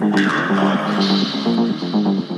We are not.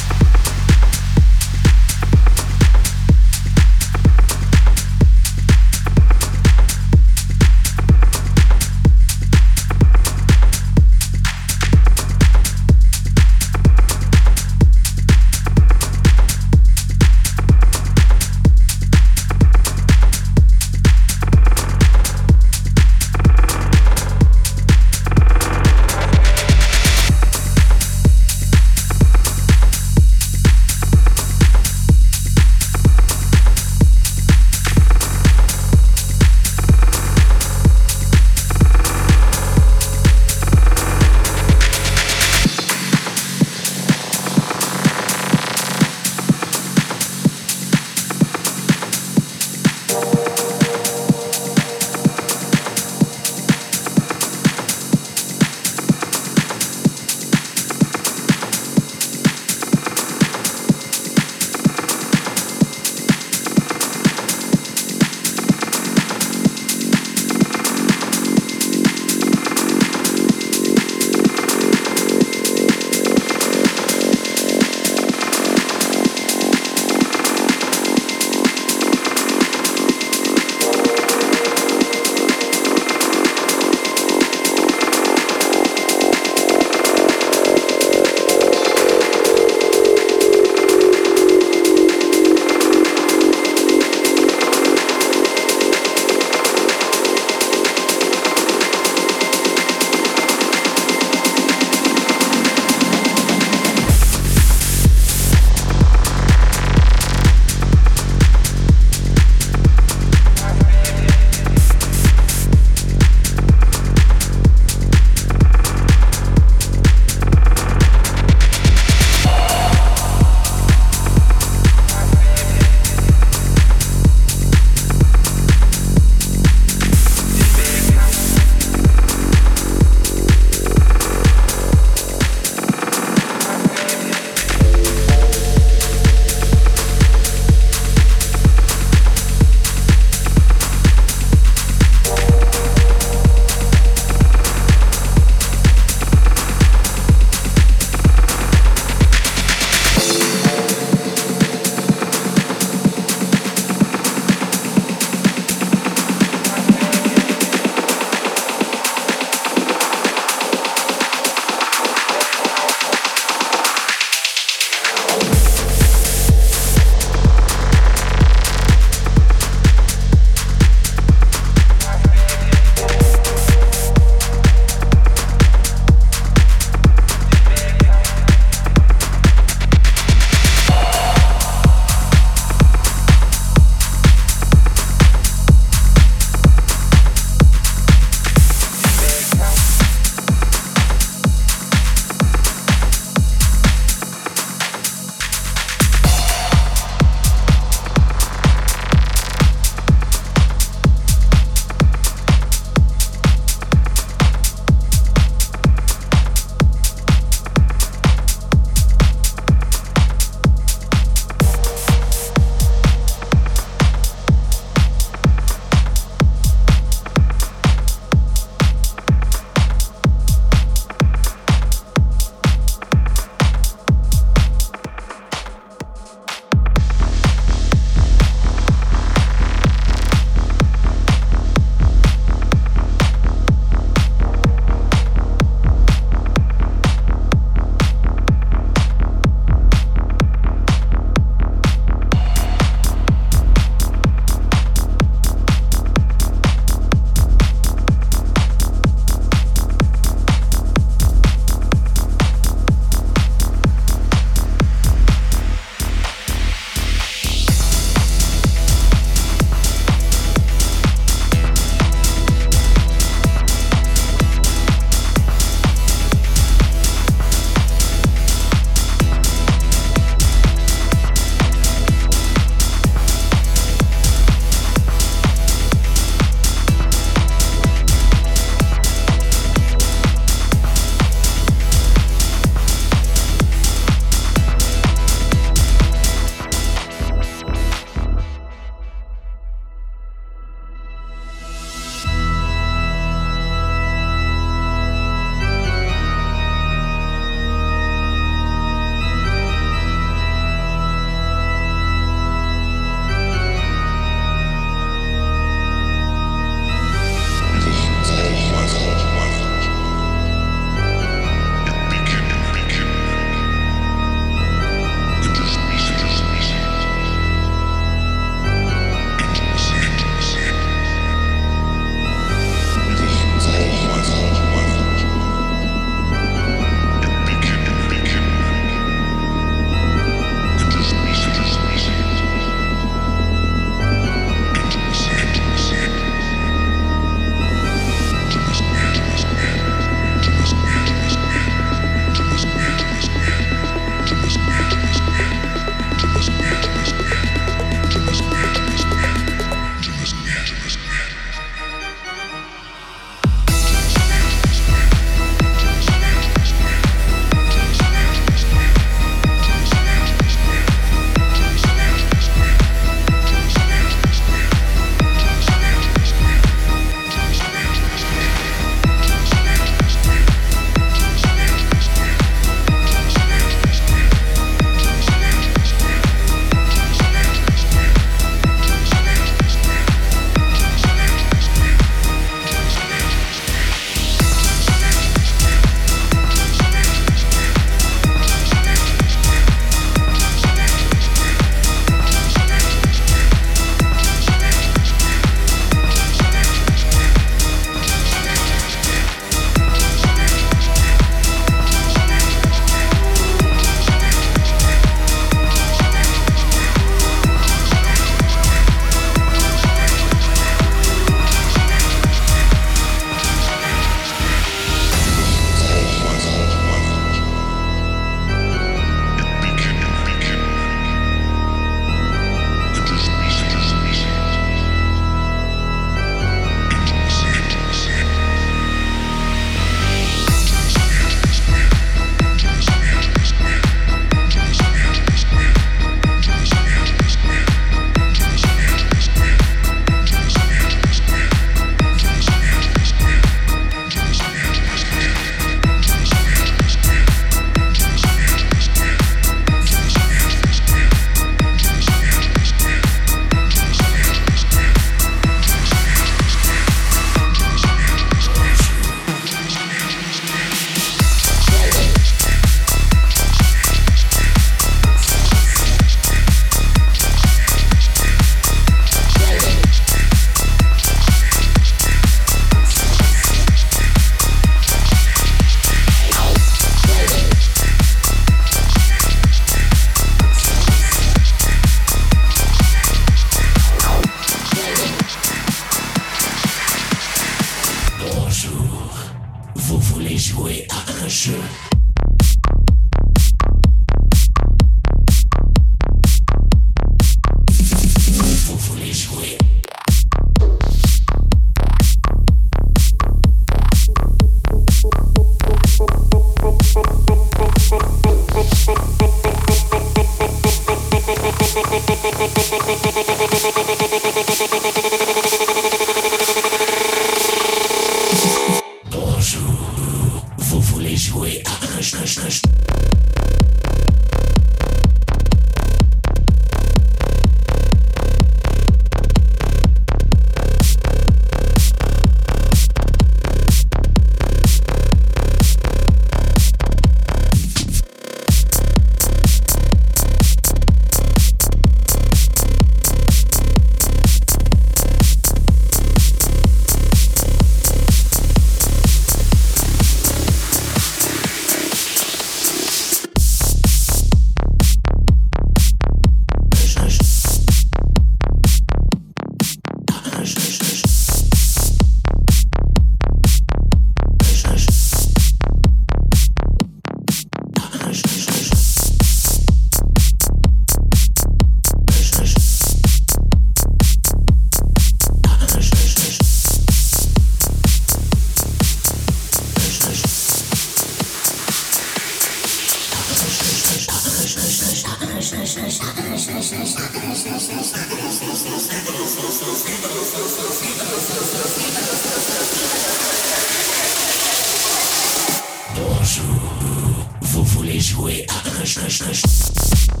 しかしかし。